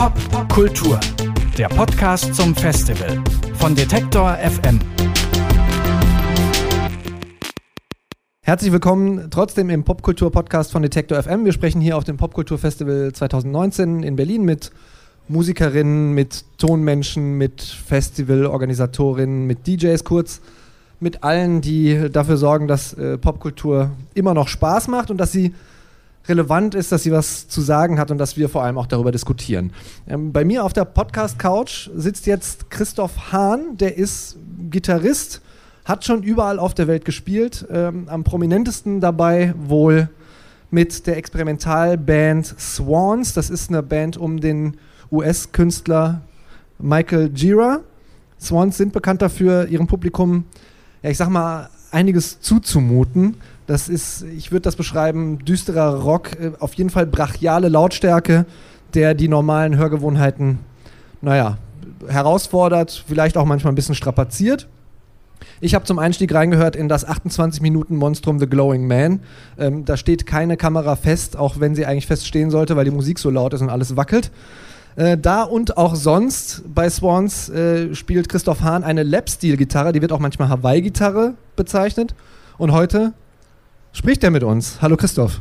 Popkultur, der Podcast zum Festival von Detektor FM. Herzlich willkommen trotzdem im Popkultur-Podcast von Detektor FM. Wir sprechen hier auf dem Popkultur-Festival 2019 in Berlin mit Musikerinnen, mit Tonmenschen, mit Festivalorganisatorinnen, mit DJs kurz, mit allen, die dafür sorgen, dass äh, Popkultur immer noch Spaß macht und dass sie relevant ist, dass sie was zu sagen hat und dass wir vor allem auch darüber diskutieren. Ähm, bei mir auf der Podcast-Couch sitzt jetzt Christoph Hahn, der ist Gitarrist, hat schon überall auf der Welt gespielt, ähm, am prominentesten dabei wohl mit der Experimentalband Swans. Das ist eine Band um den US-Künstler Michael Gira. Swans sind bekannt dafür, ihrem Publikum, ja, ich sag mal, einiges zuzumuten. Das ist, ich würde das beschreiben, düsterer Rock, äh, auf jeden Fall brachiale Lautstärke, der die normalen Hörgewohnheiten, naja, herausfordert, vielleicht auch manchmal ein bisschen strapaziert. Ich habe zum Einstieg reingehört in das 28 Minuten Monstrum The Glowing Man. Ähm, da steht keine Kamera fest, auch wenn sie eigentlich feststehen sollte, weil die Musik so laut ist und alles wackelt. Äh, da und auch sonst bei Swans äh, spielt Christoph Hahn eine Lap-Steel-Gitarre, die wird auch manchmal Hawaii-Gitarre bezeichnet. Und heute spricht er mit uns. Hallo Christoph.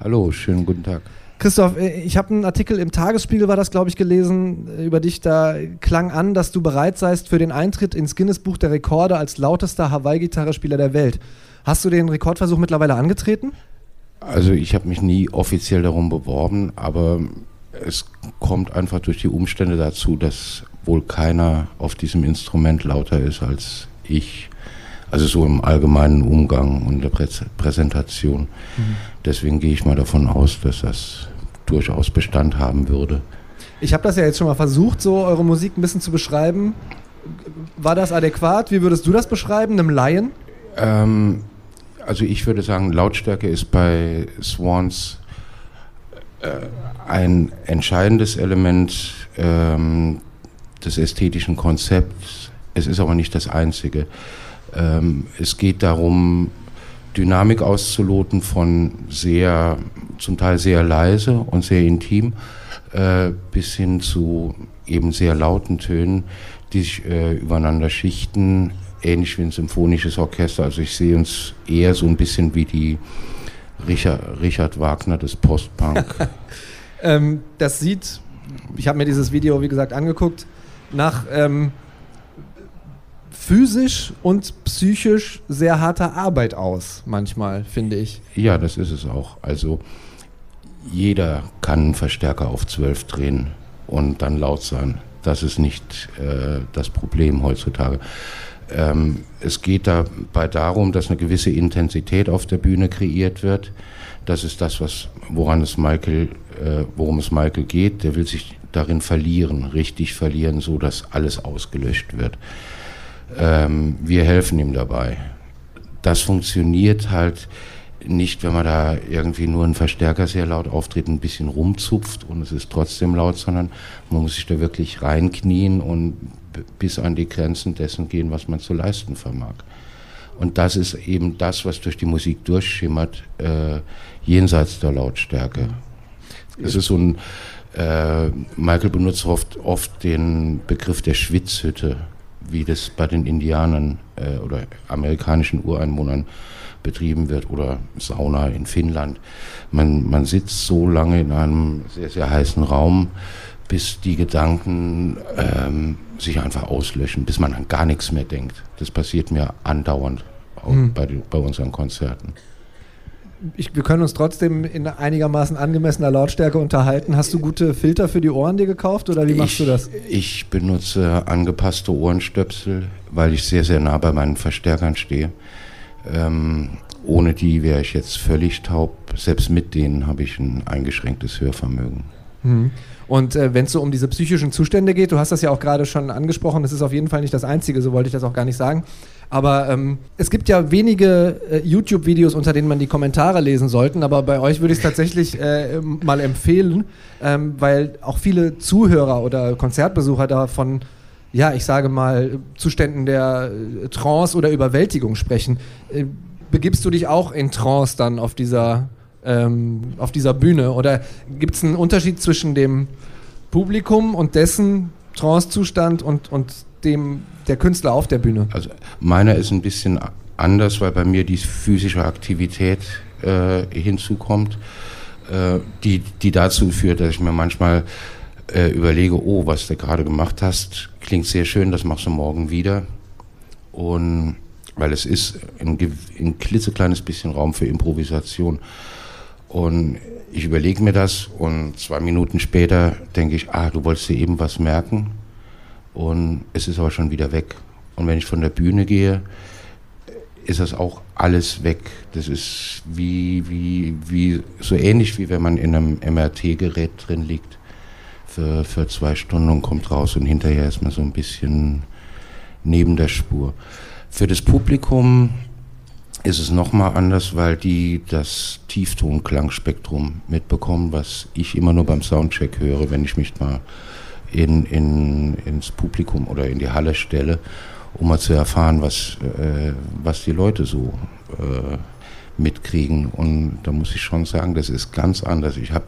Hallo, schönen guten Tag. Christoph, äh, ich habe einen Artikel im Tagesspiegel, war das, glaube ich, gelesen, äh, über dich. Da klang an, dass du bereit seist für den Eintritt ins Guinness-Buch der Rekorde als lautester Hawaii-Gitarrespieler der Welt. Hast du den Rekordversuch mittlerweile angetreten? Also ich habe mich nie offiziell darum beworben, aber es kommt einfach durch die Umstände dazu, dass wohl keiner auf diesem Instrument lauter ist als ich. Also so im allgemeinen Umgang und der Prä Präsentation. Mhm. Deswegen gehe ich mal davon aus, dass das durchaus Bestand haben würde. Ich habe das ja jetzt schon mal versucht, so eure Musik ein bisschen zu beschreiben. War das adäquat? Wie würdest du das beschreiben, einem Laien? Ähm, also ich würde sagen, Lautstärke ist bei Swans äh, ein entscheidendes Element ähm, des ästhetischen Konzepts. Es ist aber nicht das einzige. Ähm, es geht darum, Dynamik auszuloten von sehr, zum Teil sehr leise und sehr intim, äh, bis hin zu eben sehr lauten Tönen, die sich äh, übereinander schichten, ähnlich wie ein symphonisches Orchester. Also ich sehe uns eher so ein bisschen wie die Richard, Richard Wagner des Postpunk. ähm, das sieht, ich habe mir dieses Video, wie gesagt, angeguckt, nach ähm, physisch und psychisch sehr harter Arbeit aus, manchmal, finde ich. Ja, das ist es auch. Also jeder kann einen Verstärker auf 12 drehen und dann laut sein. Das ist nicht äh, das Problem heutzutage. Ähm, es geht dabei darum, dass eine gewisse Intensität auf der Bühne kreiert wird. Das ist das, was, woran es Michael, äh, worum es Michael geht. Der will sich darin verlieren, richtig verlieren, so dass alles ausgelöscht wird. Ähm, wir helfen ihm dabei. Das funktioniert halt nicht, wenn man da irgendwie nur einen Verstärker sehr laut auftritt, ein bisschen rumzupft und es ist trotzdem laut, sondern man muss sich da wirklich reinknien und bis an die Grenzen dessen gehen, was man zu leisten vermag. Und das ist eben das, was durch die Musik durchschimmert, äh, jenseits der Lautstärke. Es ist so ein, äh, Michael benutzt oft, oft den Begriff der Schwitzhütte wie das bei den Indianern äh, oder amerikanischen Ureinwohnern betrieben wird oder Sauna in Finnland. Man, man sitzt so lange in einem sehr, sehr heißen Raum, bis die Gedanken ähm, sich einfach auslöschen, bis man an gar nichts mehr denkt. Das passiert mir andauernd mhm. bei, bei unseren Konzerten ich, wir können uns trotzdem in einigermaßen angemessener Lautstärke unterhalten. Hast du gute Filter für die Ohren dir gekauft oder wie machst ich, du das? Ich benutze angepasste Ohrenstöpsel, weil ich sehr, sehr nah bei meinen Verstärkern stehe. Ähm, ohne die wäre ich jetzt völlig taub. Selbst mit denen habe ich ein eingeschränktes Hörvermögen. Mhm. Und äh, wenn es so um diese psychischen Zustände geht, du hast das ja auch gerade schon angesprochen, das ist auf jeden Fall nicht das Einzige, so wollte ich das auch gar nicht sagen. Aber ähm, es gibt ja wenige äh, YouTube-Videos, unter denen man die Kommentare lesen sollte. Aber bei euch würde ich es tatsächlich äh, mal empfehlen, ähm, weil auch viele Zuhörer oder Konzertbesucher davon, ja, ich sage mal, Zuständen der äh, Trance oder Überwältigung sprechen. Äh, begibst du dich auch in Trance dann auf dieser, ähm, auf dieser Bühne? Oder gibt es einen Unterschied zwischen dem Publikum und dessen Trancezustand und, und dem der Künstler auf der Bühne? Also meiner ist ein bisschen anders, weil bei mir die physische Aktivität äh, hinzukommt, äh, die, die dazu führt, dass ich mir manchmal äh, überlege, oh, was du gerade gemacht hast, klingt sehr schön, das machst du morgen wieder. Und weil es ist ein, ein klitzekleines bisschen Raum für Improvisation. Und ich überlege mir das und zwei Minuten später denke ich, ah, du wolltest dir eben was merken und es ist aber schon wieder weg. Und wenn ich von der Bühne gehe, ist das auch alles weg. Das ist wie, wie, wie, so ähnlich wie wenn man in einem MRT-Gerät drin liegt für, für zwei Stunden und kommt raus und hinterher ist man so ein bisschen neben der Spur. Für das Publikum ist es nochmal anders, weil die das Tiefton-Klangspektrum mitbekommen, was ich immer nur beim Soundcheck höre, wenn ich mich mal in, in, ins Publikum oder in die Halle stelle, um mal zu erfahren, was, äh, was die Leute so äh, mitkriegen. Und da muss ich schon sagen, das ist ganz anders. Ich habe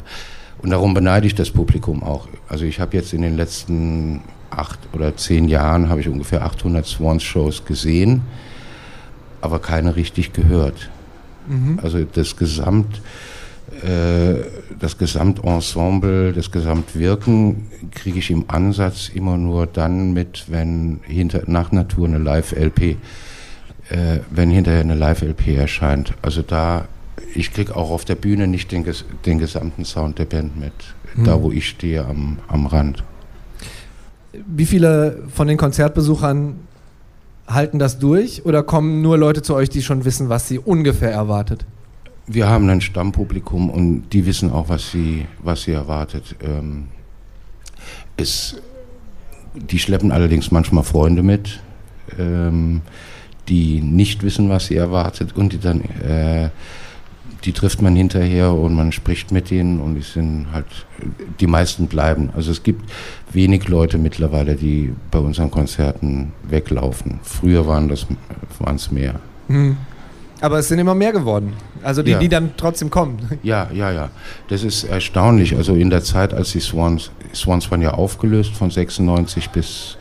und darum beneide ich das Publikum auch. Also ich habe jetzt in den letzten acht oder zehn Jahren habe ich ungefähr 800 Swans-Shows gesehen, aber keine richtig gehört. Mhm. Also das Gesamt, äh, das Gesamtensemble, das Gesamtwirken kriege ich im Ansatz immer nur dann mit, wenn hinter nach Natur eine Live-LP, äh, wenn hinterher eine Live-LP erscheint. Also da ich kriege auch auf der Bühne nicht den, den gesamten Sound der Band mit, mhm. da wo ich stehe am, am Rand. Wie viele von den Konzertbesuchern halten das durch oder kommen nur Leute zu euch, die schon wissen, was sie ungefähr erwartet? Wir haben ein Stammpublikum und die wissen auch, was sie, was sie erwartet. Ähm, es, die schleppen allerdings manchmal Freunde mit, ähm, die nicht wissen, was sie erwartet und die dann äh, die trifft man hinterher und man spricht mit denen und die sind halt, die meisten bleiben. Also es gibt wenig Leute mittlerweile, die bei unseren Konzerten weglaufen. Früher waren das waren es mehr. Mhm. Aber es sind immer mehr geworden. Also die, ja. die dann trotzdem kommen. Ja, ja, ja. Das ist erstaunlich. Also in der Zeit, als die Swans, Swans waren ja aufgelöst von 96 bis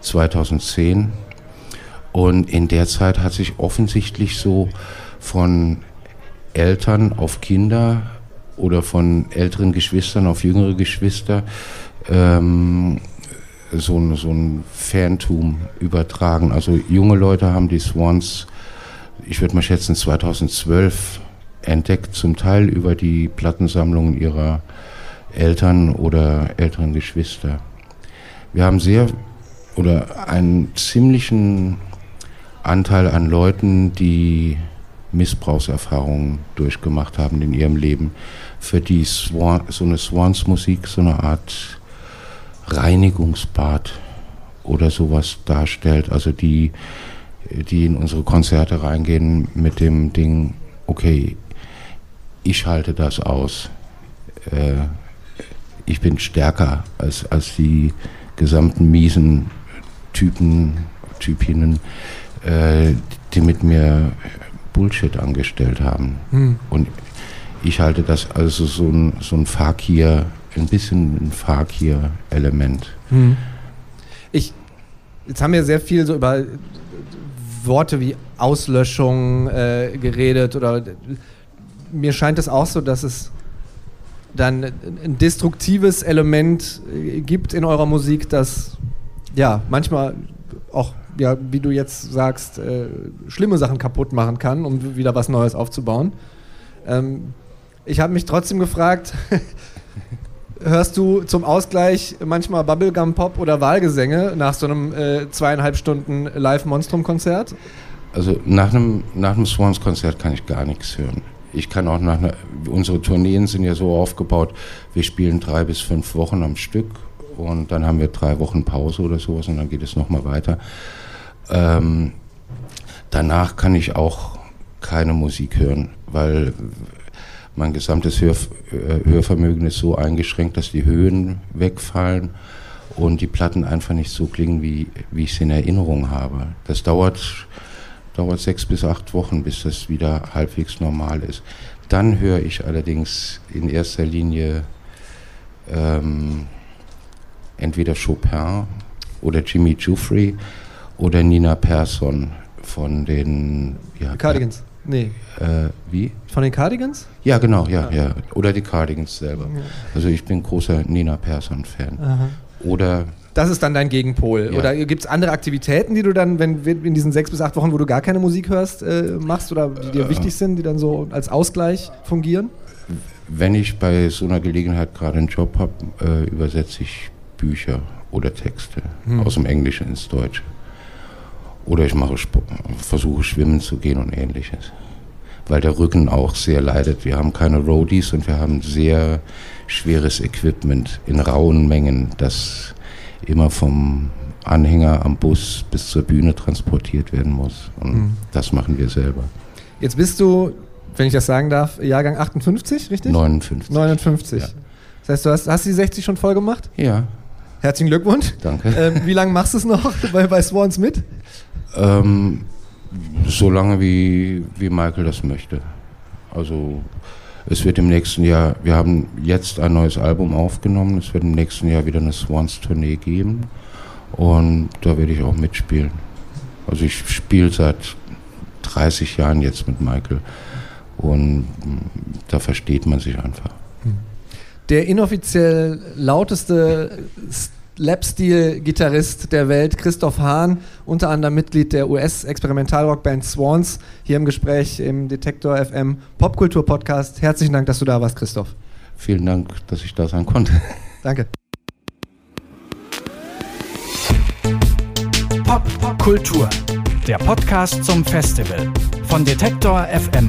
2010. Und in der Zeit hat sich offensichtlich so von Eltern auf Kinder oder von älteren Geschwistern auf jüngere Geschwister ähm, so, ein, so ein Fantum übertragen. Also junge Leute haben die Swans, ich würde mal schätzen, 2012 entdeckt, zum Teil über die Plattensammlungen ihrer Eltern oder älteren Geschwister. Wir haben sehr oder einen ziemlichen Anteil an Leuten, die Missbrauchserfahrungen durchgemacht haben in ihrem Leben, für die Swan, so eine Swans-Musik so eine Art Reinigungsbad oder sowas darstellt. Also die, die in unsere Konzerte reingehen mit dem Ding, okay, ich halte das aus. Äh, ich bin stärker als, als die gesamten miesen Typen, Typinnen, äh, die mit mir Bullshit angestellt haben. Hm. Und ich halte das also so ein, so ein Fakir, ein bisschen ein Fakir-Element. Hm. Ich, jetzt haben wir sehr viel so über Worte wie Auslöschung äh, geredet oder mir scheint es auch so, dass es dann ein destruktives Element äh, gibt in eurer Musik, das ja manchmal auch ja, wie du jetzt sagst, äh, schlimme Sachen kaputt machen kann, um wieder was Neues aufzubauen. Ähm, ich habe mich trotzdem gefragt, hörst du zum Ausgleich manchmal Bubblegum Pop oder Wahlgesänge nach so einem äh, zweieinhalb Stunden Live-Monstrum-Konzert? Also nach einem, nach einem Swans-Konzert kann ich gar nichts hören. Ich kann auch nach einer, unsere Tourneen sind ja so aufgebaut, wir spielen drei bis fünf Wochen am Stück und dann haben wir drei Wochen Pause oder sowas und dann geht es nochmal weiter. Ähm, danach kann ich auch keine Musik hören, weil mein gesamtes Hör, äh, Hörvermögen ist so eingeschränkt, dass die Höhen wegfallen und die Platten einfach nicht so klingen, wie, wie ich sie in Erinnerung habe. Das dauert, dauert sechs bis acht Wochen, bis das wieder halbwegs normal ist. Dann höre ich allerdings in erster Linie ähm, entweder Chopin oder Jimmy Jufrey oder Nina Persson von den ja, Cardigans. Nee. Äh, wie? Von den Cardigans? Ja, genau, ja, ja. ja. Oder die Cardigans selber. Ja. Also ich bin großer Nina Persson-Fan. Oder das ist dann dein Gegenpol. Ja. Oder gibt es andere Aktivitäten, die du dann, wenn in diesen sechs bis acht Wochen, wo du gar keine Musik hörst, äh, machst oder die dir äh, wichtig sind, die dann so als Ausgleich fungieren? Wenn ich bei so einer Gelegenheit gerade einen Job habe, äh, übersetze ich Bücher oder Texte hm. aus dem Englischen ins Deutsche. Oder ich mache Sport, versuche schwimmen zu gehen und ähnliches. Weil der Rücken auch sehr leidet. Wir haben keine Roadies und wir haben sehr schweres Equipment in rauen Mengen, das immer vom Anhänger am Bus bis zur Bühne transportiert werden muss. Und mhm. das machen wir selber. Jetzt bist du, wenn ich das sagen darf, Jahrgang 58, richtig? 59. 59. Ja. Das heißt, du hast, hast die 60 schon voll gemacht? Ja. Herzlichen Glückwunsch. Danke. Ähm, wie lange machst du es noch bei, bei Swans mit? Ähm, so lange wie, wie Michael das möchte. Also es wird im nächsten Jahr, wir haben jetzt ein neues Album aufgenommen, es wird im nächsten Jahr wieder eine Swans-Tournee geben und da werde ich auch mitspielen. Also ich spiele seit 30 Jahren jetzt mit Michael und da versteht man sich einfach. Der inoffiziell lauteste Lap-Steel-Gitarrist der Welt, Christoph Hahn, unter anderem Mitglied der US-Experimentalrockband Swans, hier im Gespräch im Detektor FM Popkultur-Podcast. Herzlichen Dank, dass du da warst, Christoph. Vielen Dank, dass ich da sein konnte. Danke. Popkultur, der Podcast zum Festival von Detektor FM.